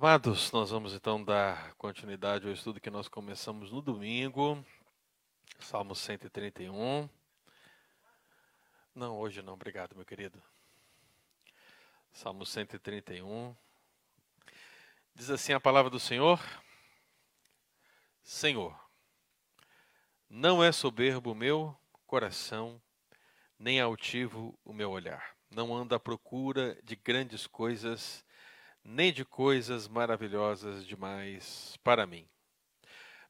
Amados, nós vamos então dar continuidade ao estudo que nós começamos no domingo, Salmo 131. Não, hoje não, obrigado, meu querido. Salmo 131. Diz assim a palavra do Senhor: Senhor, não é soberbo o meu coração, nem altivo o meu olhar. Não anda à procura de grandes coisas nem de coisas maravilhosas demais para mim.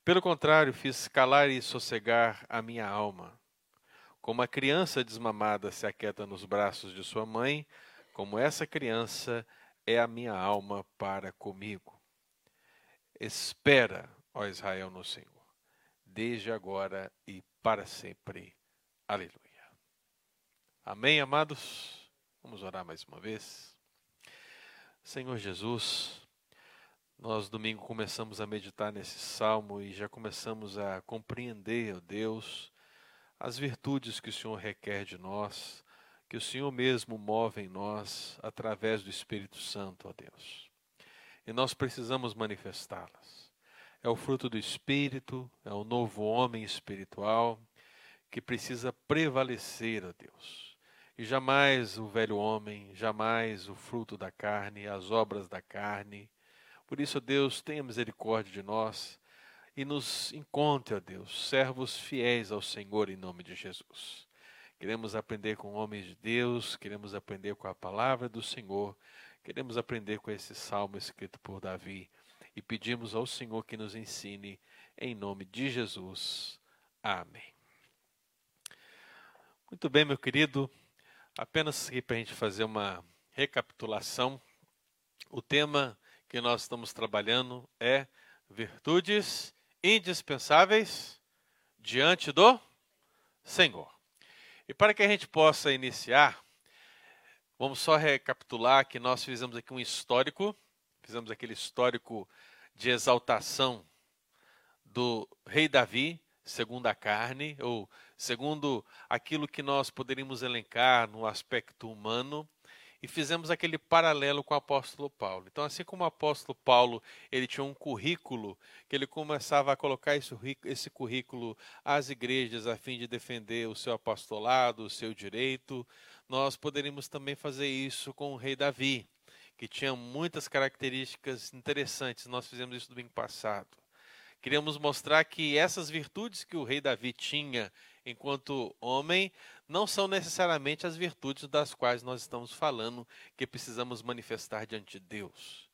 Pelo contrário, fiz calar e sossegar a minha alma. Como a criança desmamada se aquieta nos braços de sua mãe, como essa criança é a minha alma para comigo. Espera, ó Israel, no Senhor, desde agora e para sempre. Aleluia. Amém, amados? Vamos orar mais uma vez. Senhor Jesus, nós domingo começamos a meditar nesse salmo e já começamos a compreender, ó Deus, as virtudes que o Senhor requer de nós, que o Senhor mesmo move em nós através do Espírito Santo, ó Deus. E nós precisamos manifestá-las. É o fruto do Espírito, é o novo homem espiritual que precisa prevalecer, ó Deus e jamais o velho homem, jamais o fruto da carne, as obras da carne. Por isso, Deus, tenha misericórdia de nós e nos encontre, ó Deus, servos fiéis ao Senhor em nome de Jesus. Queremos aprender com homens de Deus, queremos aprender com a palavra do Senhor, queremos aprender com esse salmo escrito por Davi e pedimos ao Senhor que nos ensine em nome de Jesus. Amém. Muito bem, meu querido. Apenas aqui para a gente fazer uma recapitulação, o tema que nós estamos trabalhando é virtudes indispensáveis diante do Senhor. E para que a gente possa iniciar, vamos só recapitular que nós fizemos aqui um histórico, fizemos aquele histórico de exaltação do rei Davi, segundo a carne, ou segundo aquilo que nós poderíamos elencar no aspecto humano, e fizemos aquele paralelo com o apóstolo Paulo. Então, assim como o apóstolo Paulo, ele tinha um currículo, que ele começava a colocar esse, esse currículo às igrejas a fim de defender o seu apostolado, o seu direito, nós poderíamos também fazer isso com o rei Davi, que tinha muitas características interessantes. Nós fizemos isso domingo passado. Queríamos mostrar que essas virtudes que o rei Davi tinha enquanto homem não são necessariamente as virtudes das quais nós estamos falando que precisamos manifestar diante de Deus.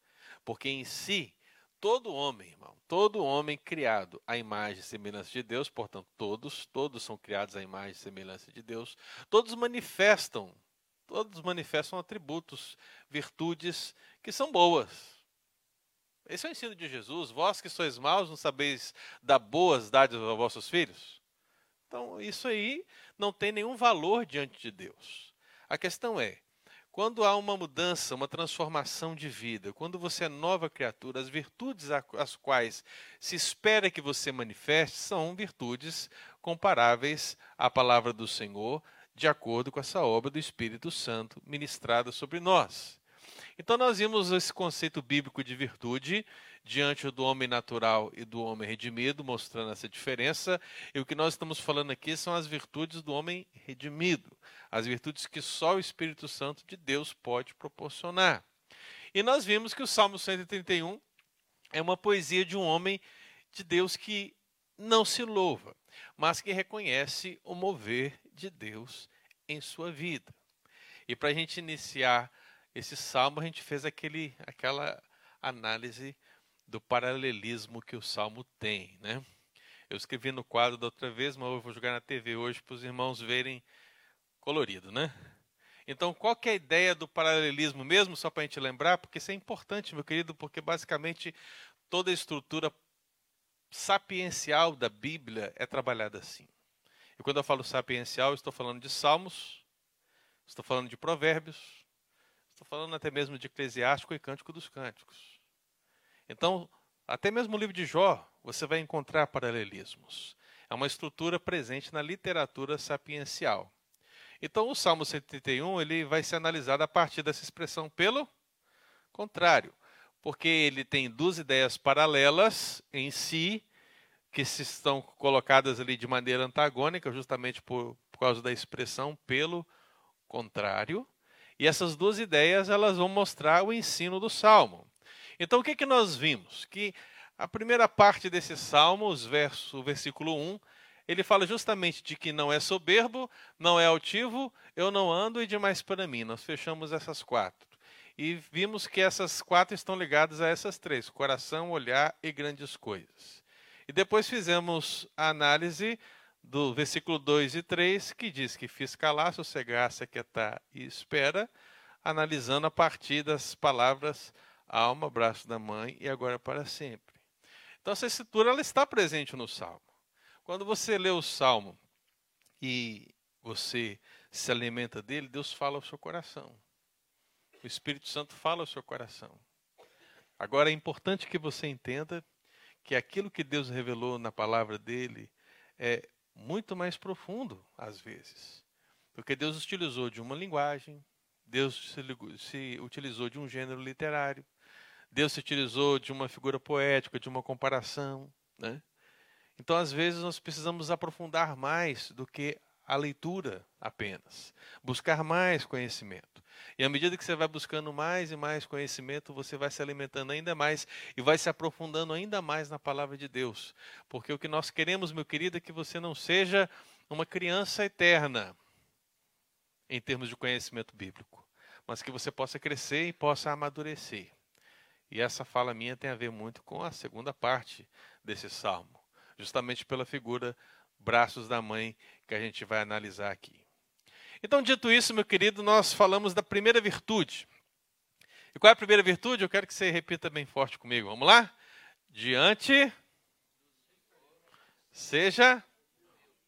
Porque em si, todo homem, irmão, todo homem criado à imagem e semelhança de Deus, portanto, todos, todos são criados à imagem e semelhança de Deus, todos manifestam, todos manifestam atributos, virtudes que são boas. Esse é o ensino de Jesus. Vós que sois maus, não sabeis dar boas dádivas aos vossos filhos? Então, isso aí não tem nenhum valor diante de Deus. A questão é, quando há uma mudança, uma transformação de vida, quando você é nova criatura, as virtudes às quais se espera que você manifeste são virtudes comparáveis à palavra do Senhor, de acordo com essa obra do Espírito Santo ministrada sobre nós. Então nós vimos esse conceito bíblico de virtude diante do homem natural e do homem redimido, mostrando essa diferença. E o que nós estamos falando aqui são as virtudes do homem redimido, as virtudes que só o Espírito Santo de Deus pode proporcionar. E nós vimos que o Salmo 131 é uma poesia de um homem de Deus que não se louva, mas que reconhece o mover de Deus em sua vida. E para a gente iniciar esse salmo a gente fez aquele, aquela análise do paralelismo que o salmo tem, né? Eu escrevi no quadro da outra vez, mas eu vou jogar na TV hoje para os irmãos verem colorido, né? Então, qual que é a ideia do paralelismo mesmo, só para a gente lembrar? Porque isso é importante, meu querido, porque basicamente toda a estrutura sapiencial da Bíblia é trabalhada assim. E quando eu falo sapiencial, estou falando de Salmos, estou falando de Provérbios, Estou falando até mesmo de Eclesiástico e Cântico dos Cânticos. Então, até mesmo o livro de Jó, você vai encontrar paralelismos. É uma estrutura presente na literatura sapiencial. Então, o Salmo 131 ele vai ser analisado a partir dessa expressão pelo contrário. porque ele tem duas ideias paralelas em si, que se estão colocadas ali de maneira antagônica, justamente por, por causa da expressão pelo contrário. E essas duas ideias elas vão mostrar o ensino do salmo. Então o que, que nós vimos? Que a primeira parte desse salmo, os verso, o versículo 1, ele fala justamente de que não é soberbo, não é altivo, eu não ando e demais para mim. Nós fechamos essas quatro. E vimos que essas quatro estão ligadas a essas três: coração, olhar e grandes coisas. E depois fizemos a análise do versículo 2 e 3, que diz que fiz calar, sossegar, se aquietar e espera, analisando a partir das palavras alma, braço da mãe e agora para sempre. Então essa escritura ela está presente no Salmo. Quando você lê o Salmo e você se alimenta dele, Deus fala ao seu coração. O Espírito Santo fala ao seu coração. Agora é importante que você entenda que aquilo que Deus revelou na palavra dele é muito mais profundo, às vezes. Porque Deus utilizou de uma linguagem, Deus se, se utilizou de um gênero literário, Deus se utilizou de uma figura poética, de uma comparação. Né? Então, às vezes, nós precisamos aprofundar mais do que a leitura apenas, buscar mais conhecimento. E à medida que você vai buscando mais e mais conhecimento, você vai se alimentando ainda mais e vai se aprofundando ainda mais na palavra de Deus. Porque o que nós queremos, meu querido, é que você não seja uma criança eterna em termos de conhecimento bíblico, mas que você possa crescer e possa amadurecer. E essa fala minha tem a ver muito com a segunda parte desse salmo, justamente pela figura braços da mãe que a gente vai analisar aqui. Então, dito isso, meu querido, nós falamos da primeira virtude. E qual é a primeira virtude? Eu quero que você repita bem forte comigo. Vamos lá? Diante. Seja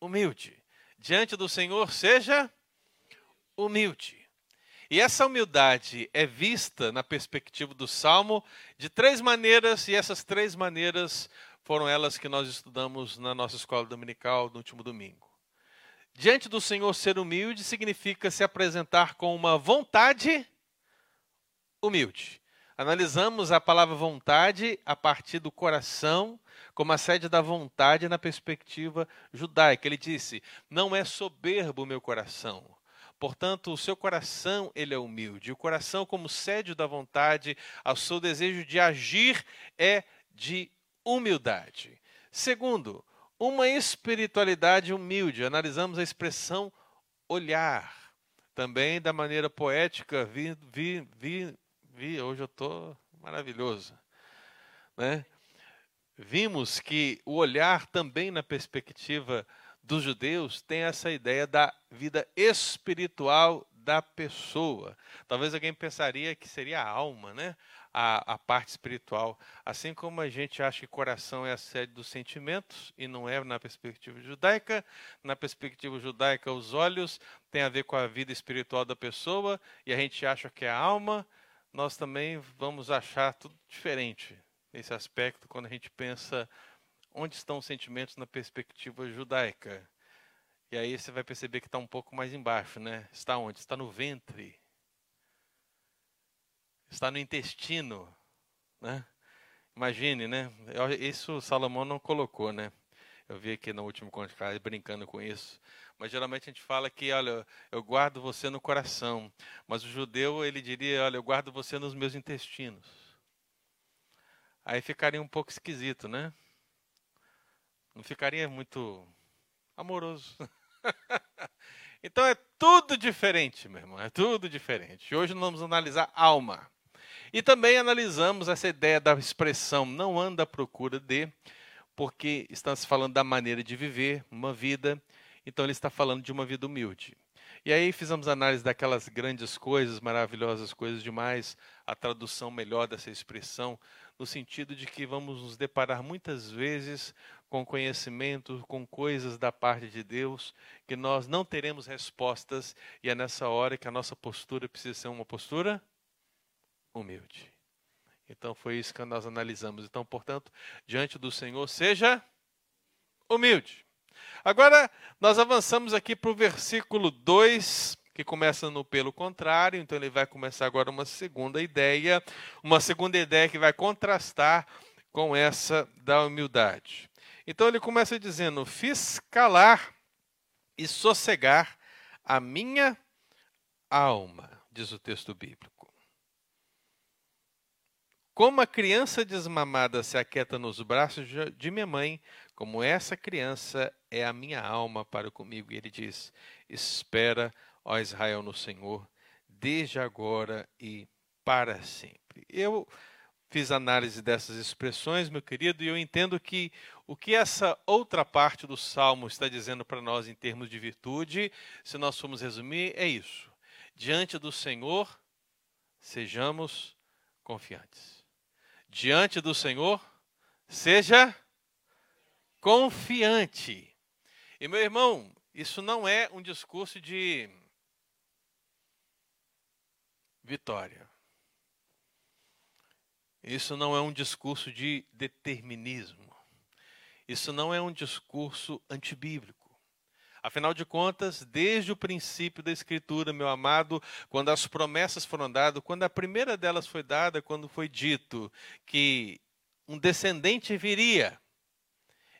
humilde. Diante do Senhor, seja humilde. E essa humildade é vista na perspectiva do Salmo de três maneiras, e essas três maneiras foram elas que nós estudamos na nossa escola dominical no último domingo. Diante do Senhor, ser humilde significa se apresentar com uma vontade humilde. Analisamos a palavra vontade a partir do coração, como a sede da vontade na perspectiva judaica. Ele disse: Não é soberbo o meu coração. Portanto, o seu coração ele é humilde. O coração, como sede da vontade, ao seu desejo de agir é de humildade. Segundo, uma espiritualidade humilde. Analisamos a expressão olhar. Também da maneira poética, vi, vi, vi, vi hoje eu estou maravilhoso. Né? Vimos que o olhar também na perspectiva dos judeus tem essa ideia da vida espiritual da pessoa. Talvez alguém pensaria que seria a alma, né? A, a parte espiritual. Assim como a gente acha que coração é a sede dos sentimentos, e não é na perspectiva judaica, na perspectiva judaica, os olhos têm a ver com a vida espiritual da pessoa, e a gente acha que é a alma, nós também vamos achar tudo diferente nesse aspecto quando a gente pensa onde estão os sentimentos na perspectiva judaica. E aí você vai perceber que está um pouco mais embaixo, né? Está onde? Está no ventre está no intestino, né? Imagine, né? Isso Salomão não colocou, né? Eu vi aqui no último conto brincando com isso. Mas geralmente a gente fala que, olha, eu guardo você no coração. Mas o judeu, ele diria, olha, eu guardo você nos meus intestinos. Aí ficaria um pouco esquisito, né? Não ficaria muito amoroso. então é tudo diferente, meu irmão. É tudo diferente. Hoje nós vamos analisar alma. E também analisamos essa ideia da expressão não anda à procura de, porque está se falando da maneira de viver uma vida, então ele está falando de uma vida humilde. E aí fizemos análise daquelas grandes coisas, maravilhosas coisas demais, a tradução melhor dessa expressão, no sentido de que vamos nos deparar muitas vezes com conhecimento, com coisas da parte de Deus, que nós não teremos respostas, e é nessa hora que a nossa postura precisa ser uma postura humilde. Então foi isso que nós analisamos. Então, portanto, diante do Senhor, seja humilde. Agora, nós avançamos aqui para o versículo 2 que começa no pelo contrário, então ele vai começar agora uma segunda ideia, uma segunda ideia que vai contrastar com essa da humildade. Então ele começa dizendo: Fiz calar e sossegar a minha alma, diz o texto bíblico. Como a criança desmamada se aquieta nos braços de minha mãe, como essa criança é a minha alma para comigo. E ele diz: Espera, ó Israel, no Senhor, desde agora e para sempre. Eu fiz análise dessas expressões, meu querido, e eu entendo que o que essa outra parte do salmo está dizendo para nós em termos de virtude, se nós formos resumir, é isso. Diante do Senhor, sejamos confiantes diante do Senhor, seja confiante. E meu irmão, isso não é um discurso de vitória. Isso não é um discurso de determinismo. Isso não é um discurso antibíblico. Afinal de contas, desde o princípio da Escritura, meu amado, quando as promessas foram dadas, quando a primeira delas foi dada, quando foi dito que um descendente viria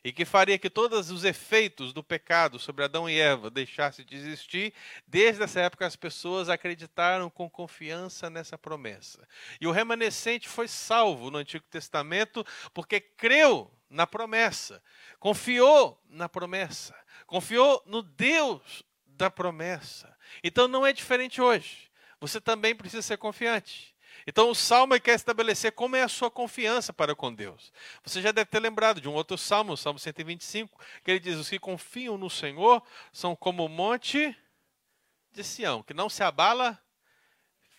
e que faria que todos os efeitos do pecado sobre Adão e Eva deixassem de existir, desde essa época as pessoas acreditaram com confiança nessa promessa. E o remanescente foi salvo no Antigo Testamento porque creu na promessa, confiou na promessa confiou no Deus da promessa. Então não é diferente hoje. Você também precisa ser confiante. Então o salmo quer estabelecer como é a sua confiança para com Deus. Você já deve ter lembrado de um outro salmo, o Salmo 125, que ele diz: Os que confiam no Senhor são como o monte de Sião, que não se abala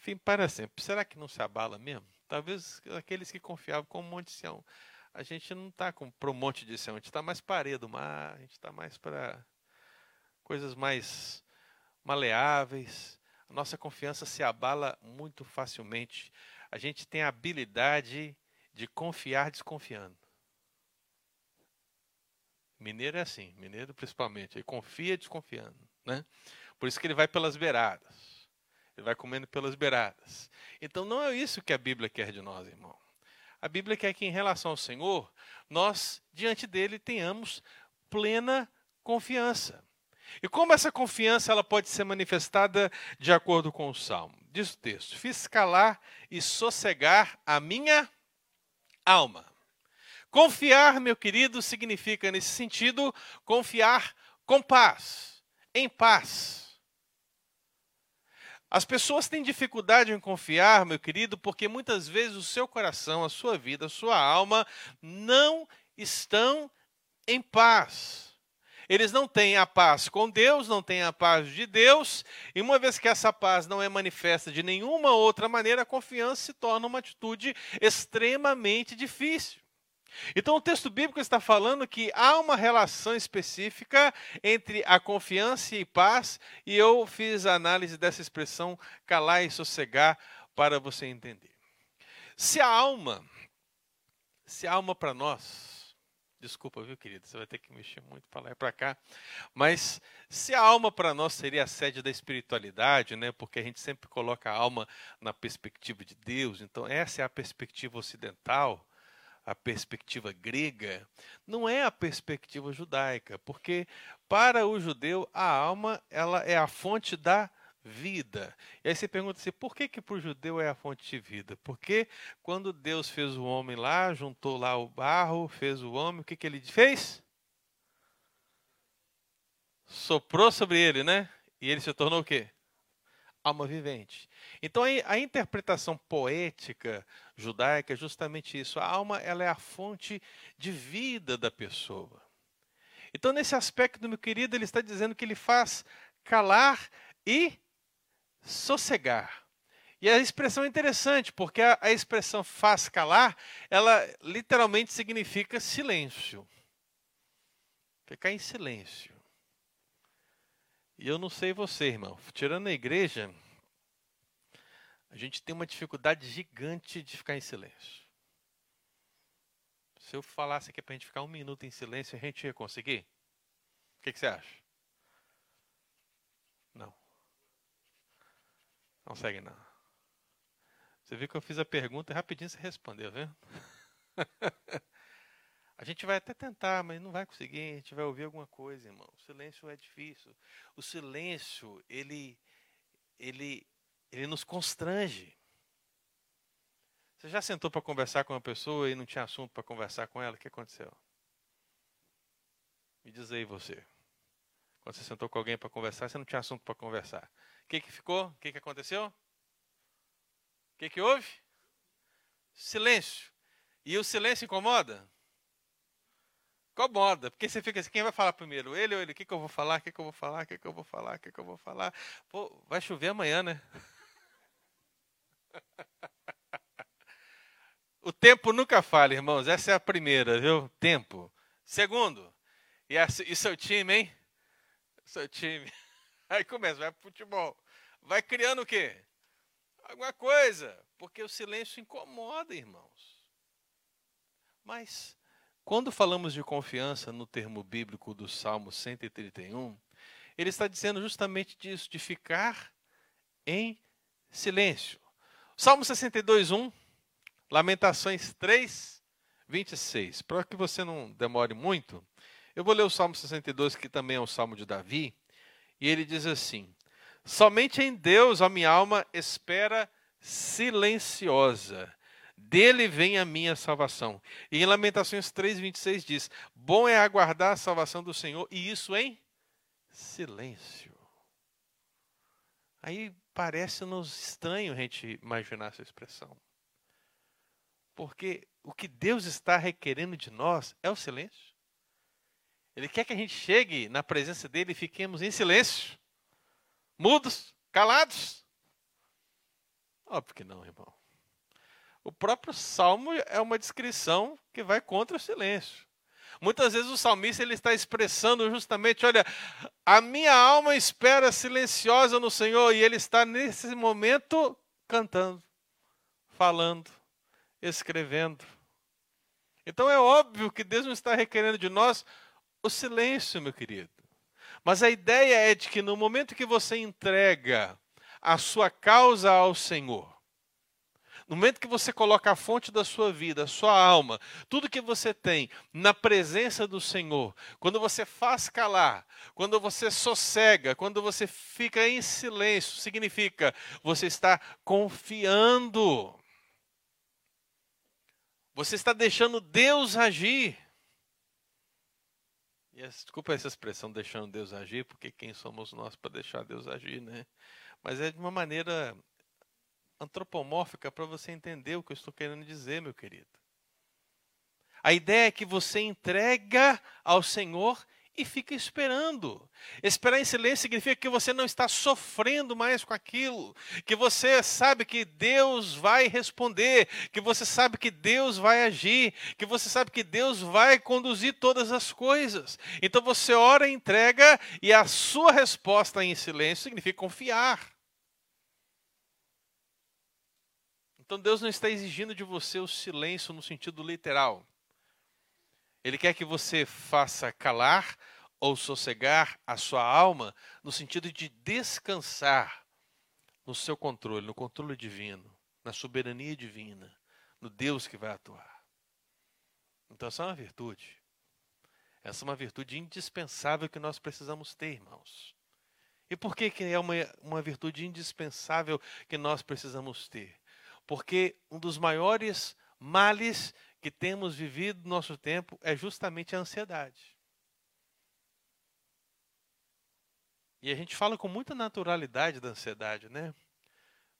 fim para sempre. Será que não se abala mesmo? Talvez aqueles que confiavam com o monte de Sião a gente não está para um monte de céu, a gente está mais para do mar, a gente está mais para coisas mais maleáveis. A nossa confiança se abala muito facilmente. A gente tem a habilidade de confiar desconfiando. Mineiro é assim, mineiro principalmente, ele confia desconfiando, né? Por isso que ele vai pelas beiradas. Ele vai comendo pelas beiradas. Então não é isso que a Bíblia quer de nós, irmão. A Bíblia quer que, em relação ao Senhor, nós, diante dele, tenhamos plena confiança. E como essa confiança ela pode ser manifestada de acordo com o Salmo? Diz o texto: Fiz calar e sossegar a minha alma. Confiar, meu querido, significa, nesse sentido, confiar com paz, em paz. As pessoas têm dificuldade em confiar, meu querido, porque muitas vezes o seu coração, a sua vida, a sua alma não estão em paz. Eles não têm a paz com Deus, não têm a paz de Deus, e uma vez que essa paz não é manifesta de nenhuma outra maneira, a confiança se torna uma atitude extremamente difícil. Então o texto bíblico está falando que há uma relação específica entre a confiança e paz, e eu fiz a análise dessa expressão calar e sossegar para você entender. Se a alma, se a alma para nós, desculpa, viu, querido, você vai ter que mexer muito para lá e para cá, mas se a alma para nós seria a sede da espiritualidade, né, porque a gente sempre coloca a alma na perspectiva de Deus, então essa é a perspectiva ocidental a perspectiva grega, não é a perspectiva judaica, porque para o judeu a alma ela é a fonte da vida. E aí você pergunta assim, por que que para o judeu é a fonte de vida? Porque quando Deus fez o homem lá, juntou lá o barro, fez o homem, o que que ele fez? Soprou sobre ele, né? E ele se tornou o quê? Alma vivente. Então a interpretação poética judaica é justamente isso. A alma ela é a fonte de vida da pessoa. Então nesse aspecto, meu querido, ele está dizendo que ele faz calar e sossegar. E a expressão é interessante, porque a, a expressão faz calar, ela literalmente significa silêncio. Ficar em silêncio. E eu não sei você, irmão, tirando a igreja, a gente tem uma dificuldade gigante de ficar em silêncio. Se eu falasse aqui para a gente ficar um minuto em silêncio, a gente ia conseguir? O que, que você acha? Não. Não segue não. Você viu que eu fiz a pergunta e rapidinho você respondeu, viu? a gente vai até tentar, mas não vai conseguir. A gente vai ouvir alguma coisa, irmão. O silêncio é difícil. O silêncio, ele, ele, ele nos constrange. Você já sentou para conversar com uma pessoa e não tinha assunto para conversar com ela? O que aconteceu? Me diz aí você. Quando você sentou com alguém para conversar, você não tinha assunto para conversar. O que, que ficou? O que, que aconteceu? O que, que houve? Silêncio. E o silêncio incomoda? Incomoda, porque você fica assim, quem vai falar primeiro? Ele ou ele? O que, que eu vou falar? O que, que eu vou falar? O que, que eu vou falar? O que, que eu vou falar? Pô, vai chover amanhã, né? O tempo nunca falha, irmãos. Essa é a primeira, viu? Tempo. Segundo, e, a, e seu time, hein? Seu time. Aí começa, vai pro futebol. Vai criando o quê? Alguma coisa. Porque o silêncio incomoda, irmãos. Mas, quando falamos de confiança no termo bíblico do Salmo 131, ele está dizendo justamente disso, de ficar em silêncio. Salmo 62, 1, Lamentações 3, 26. Para que você não demore muito, eu vou ler o Salmo 62, que também é um salmo de Davi, e ele diz assim: Somente em Deus a minha alma espera silenciosa. Dele vem a minha salvação. E em Lamentações 3:26 diz: Bom é aguardar a salvação do Senhor, e isso em silêncio. Aí parece-nos estranho a gente imaginar essa expressão. Porque o que Deus está requerendo de nós é o silêncio. Ele quer que a gente chegue na presença dele e fiquemos em silêncio, mudos, calados. Óbvio que não, irmão. O próprio salmo é uma descrição que vai contra o silêncio. Muitas vezes o salmista ele está expressando justamente, olha, a minha alma espera silenciosa no Senhor e ele está nesse momento cantando, falando, escrevendo. Então é óbvio que Deus não está requerendo de nós o silêncio, meu querido. Mas a ideia é de que no momento que você entrega a sua causa ao Senhor, no momento que você coloca a fonte da sua vida, a sua alma, tudo que você tem na presença do Senhor, quando você faz calar, quando você sossega, quando você fica em silêncio, significa você está confiando. Você está deixando Deus agir. E desculpa essa expressão deixando Deus agir, porque quem somos nós para deixar Deus agir, né? Mas é de uma maneira antropomórfica para você entender o que eu estou querendo dizer, meu querido. A ideia é que você entrega ao Senhor e fica esperando. Esperar em silêncio significa que você não está sofrendo mais com aquilo, que você sabe que Deus vai responder, que você sabe que Deus vai agir, que você sabe que Deus vai conduzir todas as coisas. Então você ora entrega, e a sua resposta em silêncio significa confiar. Então Deus não está exigindo de você o silêncio no sentido literal. Ele quer que você faça calar ou sossegar a sua alma no sentido de descansar no seu controle, no controle divino, na soberania divina, no Deus que vai atuar. Então, essa é uma virtude. Essa é uma virtude indispensável que nós precisamos ter, irmãos. E por que, que é uma, uma virtude indispensável que nós precisamos ter? Porque um dos maiores males que temos vivido no nosso tempo é justamente a ansiedade. E a gente fala com muita naturalidade da ansiedade, né?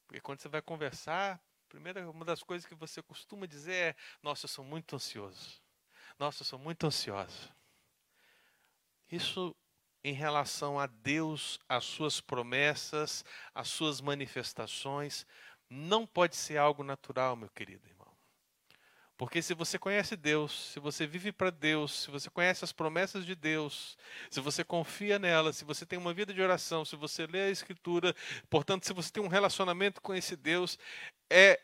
Porque quando você vai conversar, primeira uma das coisas que você costuma dizer é: "Nossa, eu sou muito ansioso. Nossa, eu sou muito ansiosa". Isso em relação a Deus, as suas promessas, as suas manifestações, não pode ser algo natural, meu querido. Porque se você conhece Deus, se você vive para Deus, se você conhece as promessas de Deus, se você confia nela, se você tem uma vida de oração, se você lê a Escritura, portanto, se você tem um relacionamento com esse Deus, é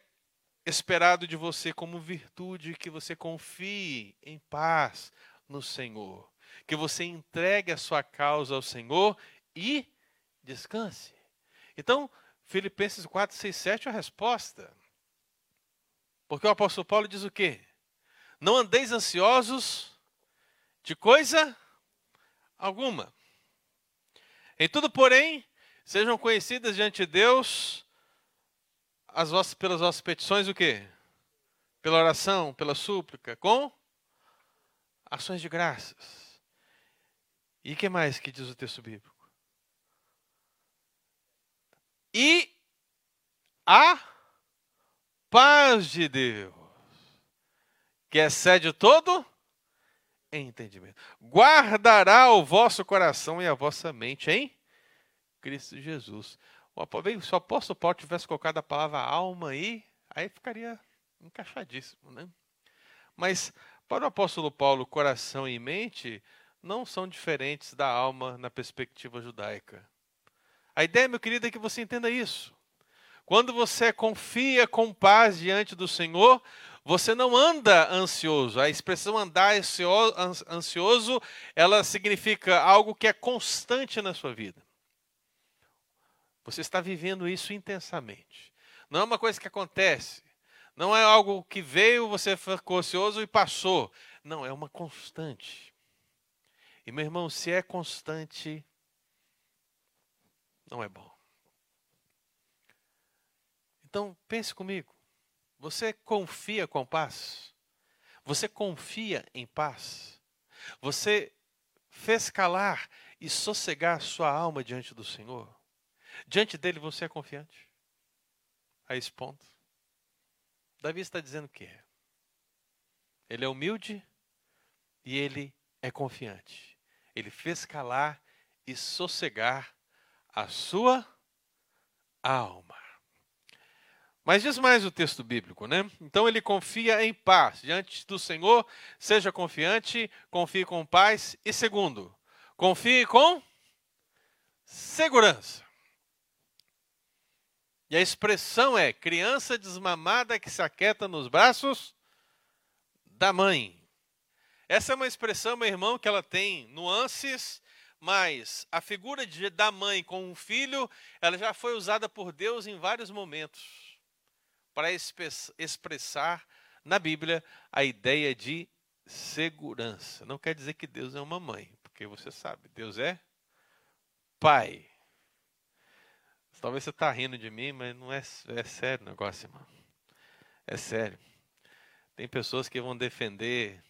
esperado de você como virtude que você confie em paz no Senhor, que você entregue a sua causa ao Senhor e descanse. Então, Filipenses 4, 6, 7 é a resposta. Porque o apóstolo Paulo diz o quê? Não andeis ansiosos de coisa alguma. Em tudo, porém, sejam conhecidas diante de Deus as vossas, pelas vossas petições o quê? Pela oração, pela súplica, com ações de graças. E que mais que diz o texto bíblico? E a paz de Deus, que excede todo entendimento, guardará o vosso coração e a vossa mente em Cristo Jesus. Se o apóstolo Paulo tivesse colocado a palavra alma aí, aí ficaria encaixadíssimo, né? Mas para o apóstolo Paulo, coração e mente não são diferentes da alma na perspectiva judaica. A ideia, meu querido, é que você entenda isso. Quando você confia com paz diante do Senhor, você não anda ansioso. A expressão andar ansioso, ela significa algo que é constante na sua vida. Você está vivendo isso intensamente. Não é uma coisa que acontece. Não é algo que veio, você ficou ansioso e passou. Não, é uma constante. E meu irmão, se é constante, não é bom. Então, pense comigo. Você confia com paz? Você confia em paz? Você fez calar e sossegar sua alma diante do Senhor? Diante dele você é confiante? A esse ponto. Davi está dizendo que é. Ele é humilde e ele é confiante. Ele fez calar e sossegar a sua alma. Mas diz mais o texto bíblico, né? Então ele confia em paz diante do Senhor, seja confiante, confie com paz. E segundo, confie com segurança. E a expressão é criança desmamada que se aquieta nos braços da mãe. Essa é uma expressão, meu irmão, que ela tem nuances mas a figura de, da mãe com um filho, ela já foi usada por Deus em vários momentos para expressar na Bíblia a ideia de segurança. Não quer dizer que Deus é uma mãe, porque você sabe, Deus é pai. Talvez você está rindo de mim, mas não é, é sério o negócio, irmão. É sério. Tem pessoas que vão defender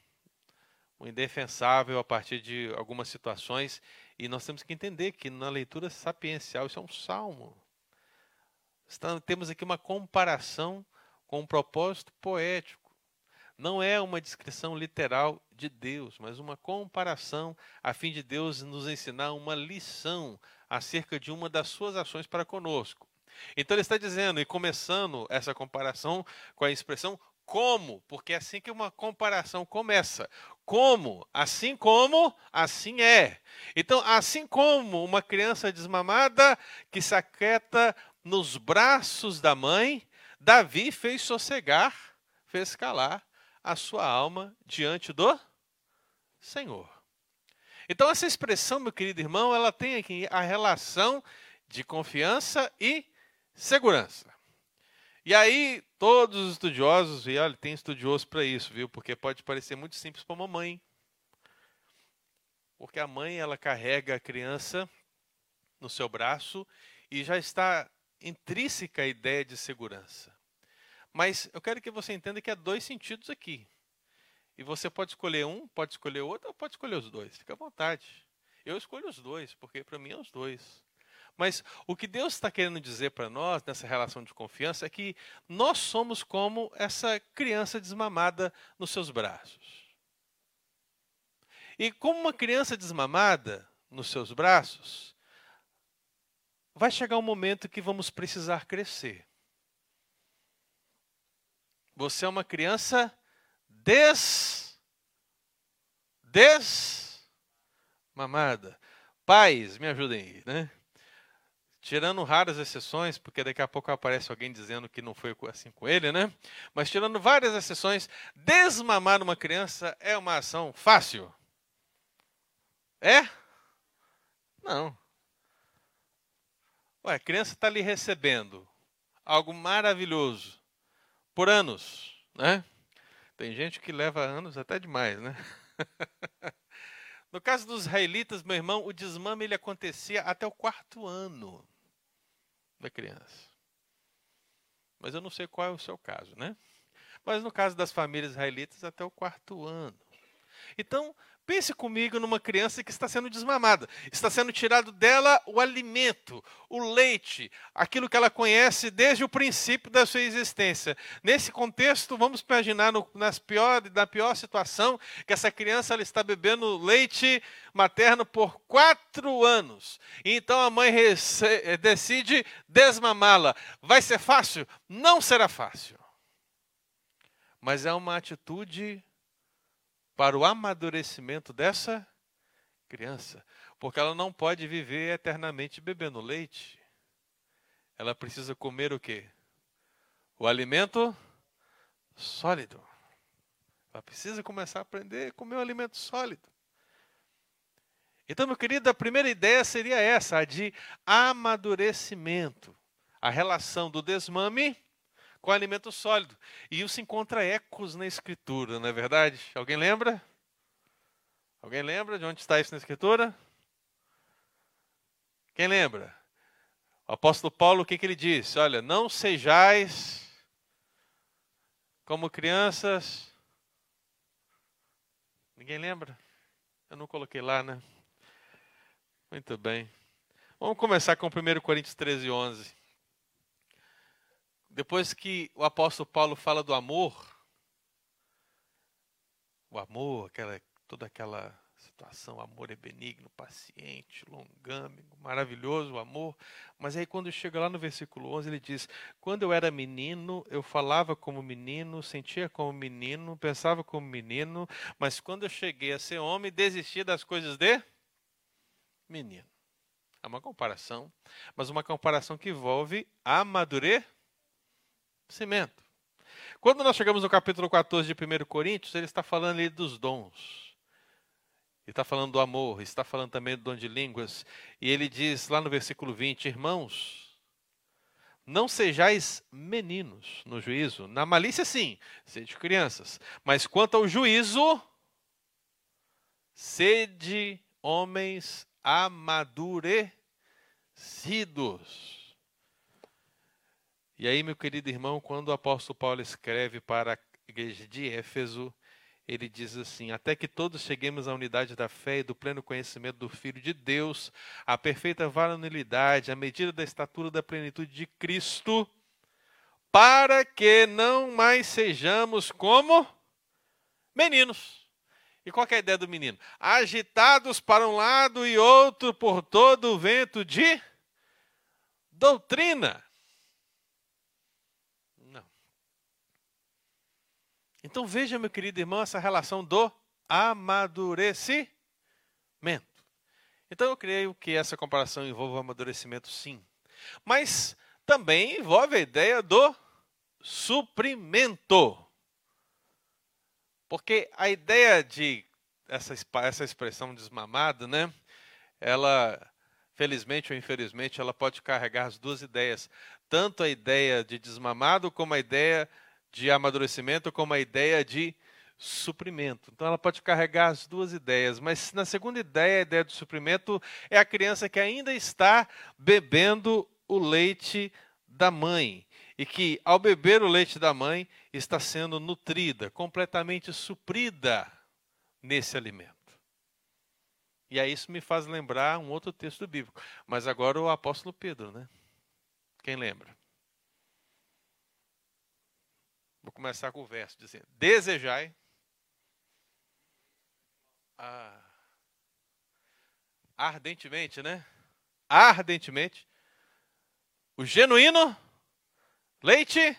o indefensável a partir de algumas situações e nós temos que entender que na leitura sapiencial isso é um salmo. temos aqui uma comparação com um propósito poético. Não é uma descrição literal de Deus, mas uma comparação a fim de Deus nos ensinar uma lição acerca de uma das suas ações para conosco. Então ele está dizendo, e começando essa comparação com a expressão como, porque é assim que uma comparação começa. Como? Assim como, assim é. Então, assim como uma criança desmamada que se aquieta nos braços da mãe, Davi fez sossegar, fez calar a sua alma diante do Senhor. Então, essa expressão, meu querido irmão, ela tem aqui a relação de confiança e segurança. E aí, todos os estudiosos, e olha, tem estudioso para isso, viu? Porque pode parecer muito simples para uma mãe. Porque a mãe, ela carrega a criança no seu braço e já está intrínseca a ideia de segurança. Mas eu quero que você entenda que há dois sentidos aqui. E você pode escolher um, pode escolher outro, ou pode escolher os dois. Fica à vontade. Eu escolho os dois, porque para mim é os dois. Mas o que Deus está querendo dizer para nós nessa relação de confiança é que nós somos como essa criança desmamada nos seus braços. E como uma criança desmamada nos seus braços, vai chegar um momento que vamos precisar crescer. Você é uma criança des desmamada. Pais, me ajudem aí, né? Tirando raras exceções, porque daqui a pouco aparece alguém dizendo que não foi assim com ele, né? Mas tirando várias exceções, desmamar uma criança é uma ação fácil. É? Não. Ué, a criança está ali recebendo algo maravilhoso por anos, né? Tem gente que leva anos até demais, né? no caso dos israelitas, meu irmão, o desmame ele acontecia até o quarto ano da criança. Mas eu não sei qual é o seu caso, né? Mas no caso das famílias israelitas, até o quarto ano. Então, Pense comigo numa criança que está sendo desmamada. Está sendo tirado dela o alimento, o leite, aquilo que ela conhece desde o princípio da sua existência. Nesse contexto, vamos imaginar no, nas pior, na pior situação que essa criança ela está bebendo leite materno por quatro anos. Então a mãe decide desmamá-la. Vai ser fácil? Não será fácil. Mas é uma atitude para o amadurecimento dessa criança, porque ela não pode viver eternamente bebendo leite. Ela precisa comer o quê? O alimento sólido. Ela precisa começar a aprender a comer o alimento sólido. Então, meu querido, a primeira ideia seria essa, a de amadurecimento. A relação do desmame com alimento sólido. E isso encontra ecos na Escritura, não é verdade? Alguém lembra? Alguém lembra de onde está isso na Escritura? Quem lembra? O apóstolo Paulo, o que, que ele disse? Olha, não sejais como crianças. Ninguém lembra? Eu não coloquei lá, né? Muito bem. Vamos começar com 1 Coríntios 13, 11 depois que o apóstolo Paulo fala do amor, o amor, aquela, toda aquela situação, o amor é benigno, paciente, longâmico, maravilhoso o amor. Mas aí quando chega lá no versículo 11, ele diz: "Quando eu era menino, eu falava como menino, sentia como menino, pensava como menino, mas quando eu cheguei a ser homem, desisti das coisas de menino." É uma comparação, mas uma comparação que envolve amadurecer cimento. Quando nós chegamos no capítulo 14 de 1 Coríntios, ele está falando ali dos dons. Ele está falando do amor, está falando também do dom de línguas. E ele diz lá no versículo 20: Irmãos, não sejais meninos no juízo. Na malícia, sim, sede crianças. Mas quanto ao juízo, sede homens amadurecidos. E aí, meu querido irmão, quando o apóstolo Paulo escreve para a igreja de Éfeso, ele diz assim: Até que todos cheguemos à unidade da fé e do pleno conhecimento do Filho de Deus, à perfeita varonilidade, à medida da estatura da plenitude de Cristo, para que não mais sejamos como meninos. E qual é a ideia do menino? Agitados para um lado e outro por todo o vento de doutrina. Então veja, meu querido irmão, essa relação do amadurecimento. Então eu creio que essa comparação envolve o amadurecimento sim. Mas também envolve a ideia do suprimento. Porque a ideia de essa, essa expressão desmamada, né? Ela, felizmente ou infelizmente, ela pode carregar as duas ideias. Tanto a ideia de desmamado como a ideia de amadurecimento como a ideia de suprimento. Então ela pode carregar as duas ideias, mas na segunda ideia, a ideia do suprimento é a criança que ainda está bebendo o leite da mãe e que ao beber o leite da mãe está sendo nutrida, completamente suprida nesse alimento. E aí isso me faz lembrar um outro texto bíblico, mas agora o apóstolo Pedro, né? Quem lembra? Vou começar com o verso dizendo: Desejai. Ardentemente, né? Ardentemente. O genuíno leite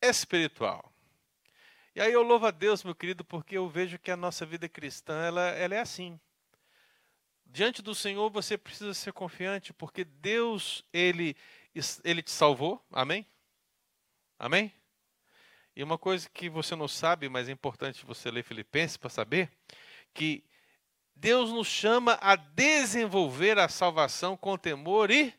espiritual. E aí eu louvo a Deus, meu querido, porque eu vejo que a nossa vida cristã ela, ela é assim. Diante do Senhor você precisa ser confiante, porque Deus ele ele te salvou. Amém? Amém? E uma coisa que você não sabe, mas é importante você ler Filipenses para saber, que Deus nos chama a desenvolver a salvação com temor e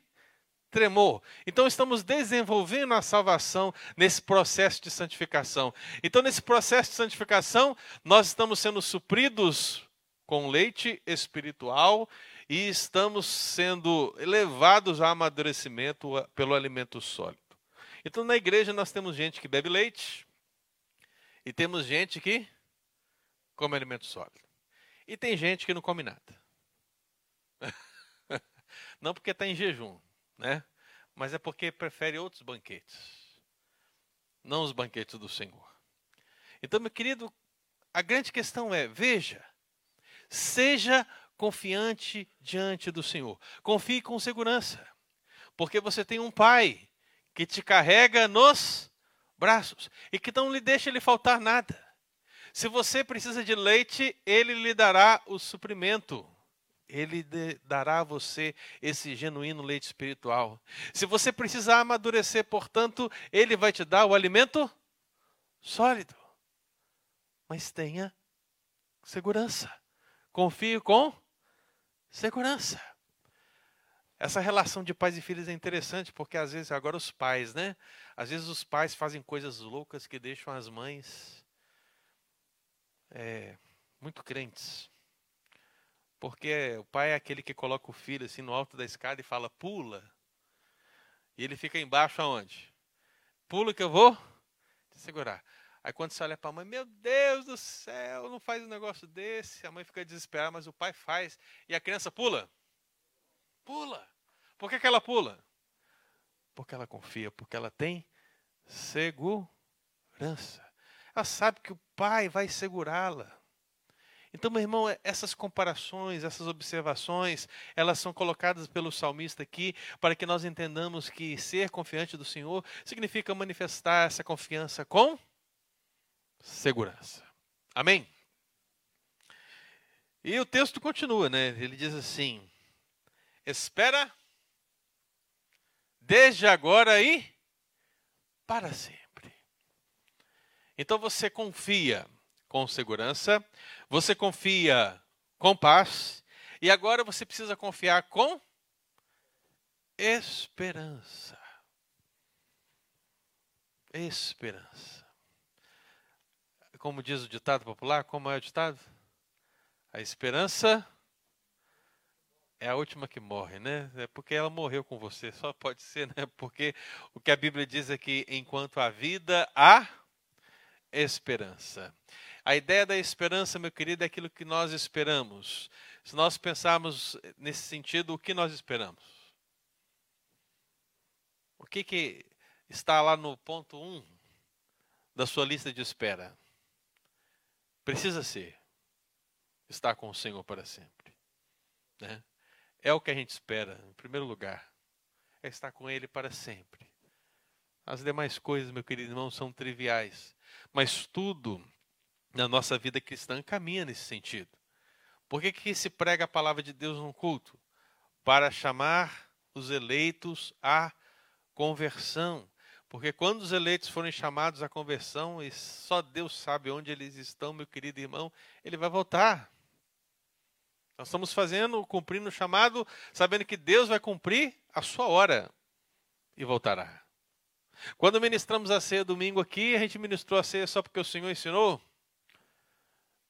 tremor. Então estamos desenvolvendo a salvação nesse processo de santificação. Então nesse processo de santificação, nós estamos sendo supridos com leite espiritual e estamos sendo levados a amadurecimento pelo alimento sólido. Então na igreja nós temos gente que bebe leite e temos gente que come alimento sólido. E tem gente que não come nada. Não porque está em jejum, né? Mas é porque prefere outros banquetes. Não os banquetes do Senhor. Então, meu querido, a grande questão é: veja, seja confiante diante do Senhor. Confie com segurança. Porque você tem um pai que te carrega nos braços e que não lhe deixa lhe faltar nada. Se você precisa de leite, ele lhe dará o suprimento. Ele dará a você esse genuíno leite espiritual. Se você precisar amadurecer, portanto, ele vai te dar o alimento sólido. Mas tenha segurança. Confie com segurança. Essa relação de pais e filhos é interessante porque às vezes agora os pais, né? Às vezes os pais fazem coisas loucas que deixam as mães é, muito crentes. Porque o pai é aquele que coloca o filho assim no alto da escada e fala, pula. E ele fica embaixo aonde? Pula que eu vou te segurar. Aí quando você olha para a mãe, meu Deus do céu, não faz um negócio desse. A mãe fica desesperada, mas o pai faz. E a criança pula. Pula. Por que, que ela pula? Porque ela confia, porque ela tem segurança. Ela sabe que o pai vai segurá-la. Então, meu irmão, essas comparações, essas observações, elas são colocadas pelo salmista aqui para que nós entendamos que ser confiante do Senhor significa manifestar essa confiança com segurança. Amém? E o texto continua, né? Ele diz assim: Espera desde agora e para sempre. Então você confia com segurança, você confia com paz, e agora você precisa confiar com esperança. Esperança. Como diz o ditado popular, como é o ditado? A esperança é a última que morre, né? É porque ela morreu com você, só pode ser, né? Porque o que a Bíblia diz é que enquanto a vida há esperança. A ideia da esperança, meu querido, é aquilo que nós esperamos. Se nós pensarmos nesse sentido, o que nós esperamos? O que, que está lá no ponto 1 um da sua lista de espera? Precisa ser estar com o Senhor para sempre. Né? É o que a gente espera, em primeiro lugar. É estar com Ele para sempre. As demais coisas, meu querido irmão, são triviais. Mas tudo na nossa vida cristã caminha nesse sentido. Por que, que se prega a palavra de Deus no culto? Para chamar os eleitos à conversão. Porque quando os eleitos forem chamados à conversão, e só Deus sabe onde eles estão, meu querido irmão, ele vai voltar. Nós estamos fazendo, cumprindo o chamado, sabendo que Deus vai cumprir a sua hora e voltará. Quando ministramos a ceia domingo aqui, a gente ministrou a ceia só porque o Senhor ensinou?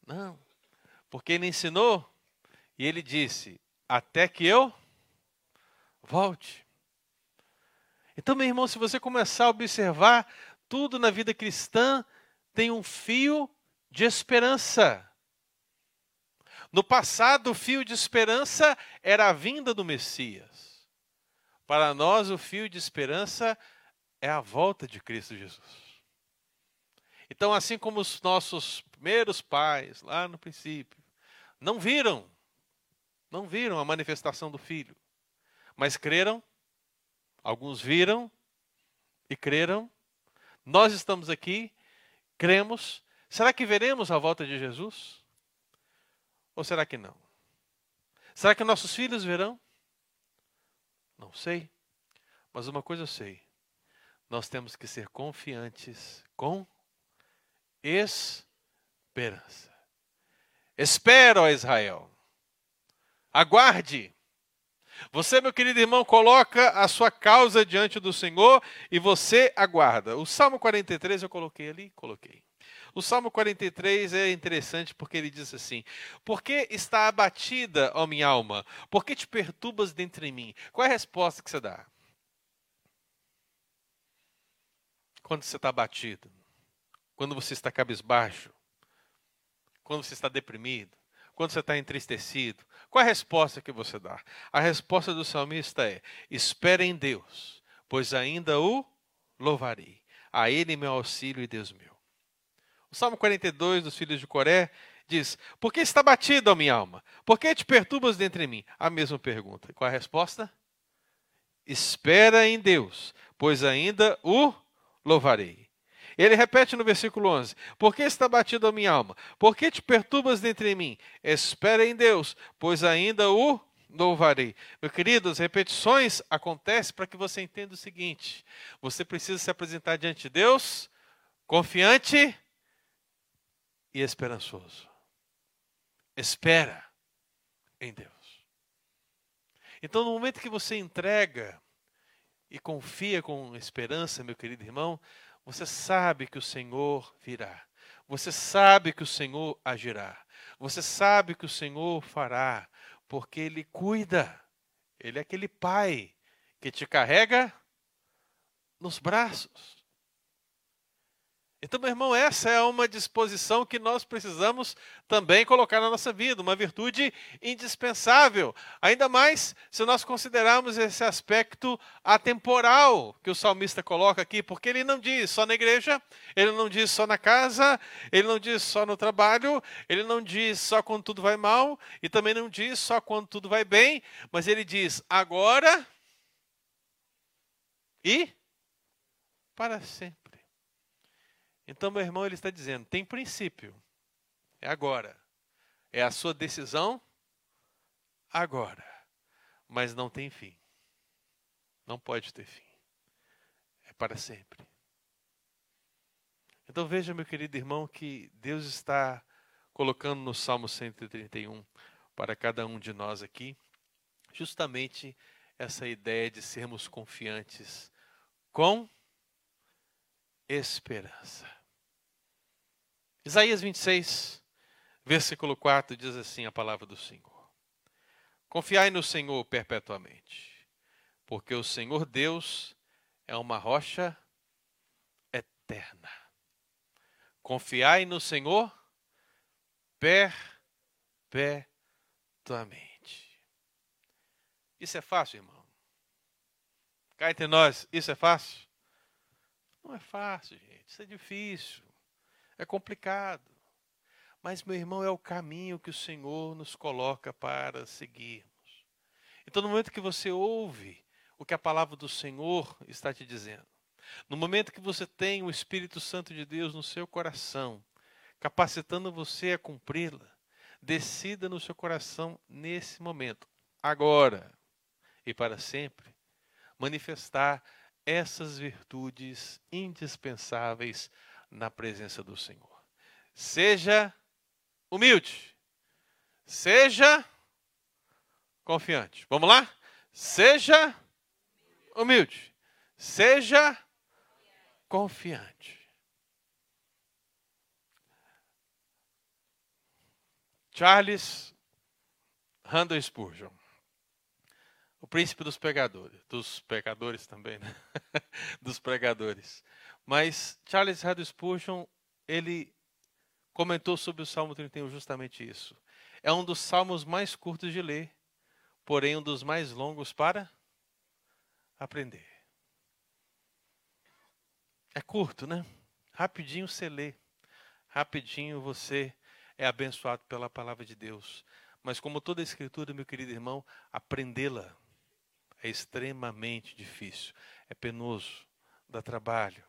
Não. Porque ele ensinou e ele disse: Até que eu volte. Então, meu irmão, se você começar a observar, tudo na vida cristã tem um fio de esperança. No passado, o fio de esperança era a vinda do Messias. Para nós, o fio de esperança é a volta de Cristo Jesus. Então, assim como os nossos primeiros pais, lá no princípio, não viram, não viram a manifestação do Filho, mas creram, alguns viram e creram. Nós estamos aqui, cremos. Será que veremos a volta de Jesus? Ou será que não? Será que nossos filhos verão? Não sei. Mas uma coisa eu sei: nós temos que ser confiantes com esperança. Espera, ó Israel. Aguarde. Você, meu querido irmão, coloca a sua causa diante do Senhor e você aguarda. O Salmo 43 eu coloquei ali, coloquei. O Salmo 43 é interessante porque ele diz assim: Por que está abatida, ó minha alma? Por que te perturbas dentro de mim? Qual é a resposta que você dá? Quando você está abatido, quando você está cabisbaixo, quando você está deprimido, quando você está entristecido, qual é a resposta que você dá? A resposta do salmista é: espere em Deus, pois ainda o louvarei. A Ele meu auxílio e Deus meu. O Salmo 42 dos filhos de Coré diz: Por que está batido a minha alma? Por que te perturbas dentro de mim? A mesma pergunta. Qual a resposta? Espera em Deus, pois ainda o louvarei. Ele repete no versículo 11: Por que está batido a minha alma? Por que te perturbas dentro de mim? Espera em Deus, pois ainda o louvarei. Meu querido, as repetições acontecem para que você entenda o seguinte: você precisa se apresentar diante de Deus confiante e esperançoso. Espera em Deus. Então, no momento que você entrega e confia com esperança, meu querido irmão, você sabe que o Senhor virá. Você sabe que o Senhor agirá. Você sabe que o Senhor fará, porque Ele cuida. Ele é aquele pai que te carrega nos braços. Então, meu irmão, essa é uma disposição que nós precisamos também colocar na nossa vida, uma virtude indispensável. Ainda mais se nós considerarmos esse aspecto atemporal que o salmista coloca aqui, porque ele não diz só na igreja, ele não diz só na casa, ele não diz só no trabalho, ele não diz só quando tudo vai mal e também não diz só quando tudo vai bem, mas ele diz agora e para sempre. Então, meu irmão, ele está dizendo: tem princípio, é agora. É a sua decisão agora. Mas não tem fim. Não pode ter fim. É para sempre. Então veja, meu querido irmão, que Deus está colocando no Salmo 131 para cada um de nós aqui, justamente essa ideia de sermos confiantes com esperança. Isaías 26, versículo 4 diz assim a palavra do Senhor: Confiai no Senhor perpetuamente, porque o Senhor Deus é uma rocha eterna. Confiai no Senhor perpetuamente. Isso é fácil, irmão? Cá entre nós, isso é fácil? Não é fácil, gente. Isso é difícil. É complicado. Mas, meu irmão, é o caminho que o Senhor nos coloca para seguirmos. Então, no momento que você ouve o que a palavra do Senhor está te dizendo, no momento que você tem o Espírito Santo de Deus no seu coração, capacitando você a cumpri-la, decida no seu coração nesse momento, agora e para sempre, manifestar essas virtudes indispensáveis na presença do Senhor. Seja humilde. Seja confiante. Vamos lá? Seja humilde. Seja confiante. Charles Randall Spurgeon, príncipe dos pecadores, dos pecadores também, né? dos pregadores. Mas Charles Haddon Spurgeon, ele comentou sobre o Salmo 31 justamente isso. É um dos salmos mais curtos de ler, porém um dos mais longos para aprender. É curto, né? Rapidinho você lê. Rapidinho você é abençoado pela palavra de Deus. Mas como toda escritura, meu querido irmão, aprendê-la é extremamente difícil, é penoso, dá trabalho.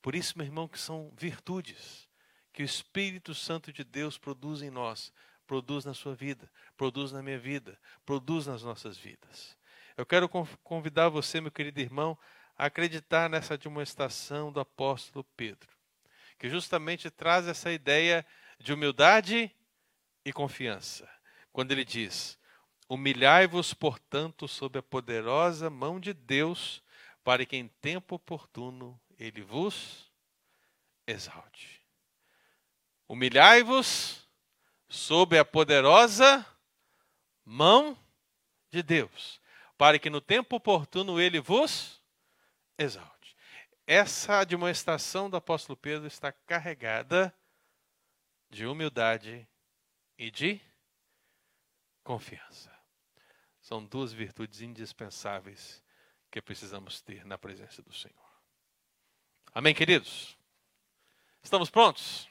Por isso, meu irmão, que são virtudes que o Espírito Santo de Deus produz em nós, produz na sua vida, produz na minha vida, produz nas nossas vidas. Eu quero convidar você, meu querido irmão, a acreditar nessa demonstração do apóstolo Pedro, que justamente traz essa ideia de humildade e confiança, quando ele diz: Humilhai-vos, portanto, sob a poderosa mão de Deus, para que em tempo oportuno ele vos exalte. Humilhai-vos sob a poderosa mão de Deus, para que no tempo oportuno ele vos exalte. Essa demonstração do apóstolo Pedro está carregada de humildade e de confiança. São duas virtudes indispensáveis que precisamos ter na presença do Senhor. Amém, queridos? Estamos prontos?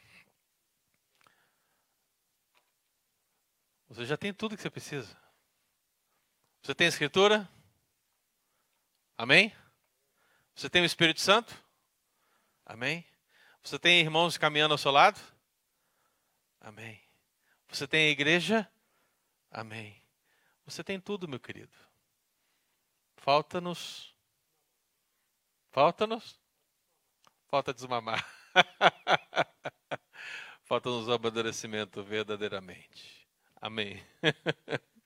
Você já tem tudo que você precisa. Você tem a Escritura? Amém? Você tem o Espírito Santo? Amém? Você tem irmãos caminhando ao seu lado? Amém. Você tem a igreja? Amém. Você tem tudo, meu querido. Falta-nos. Falta-nos. Falta desmamar. Falta-nos o amadurecimento verdadeiramente. Amém.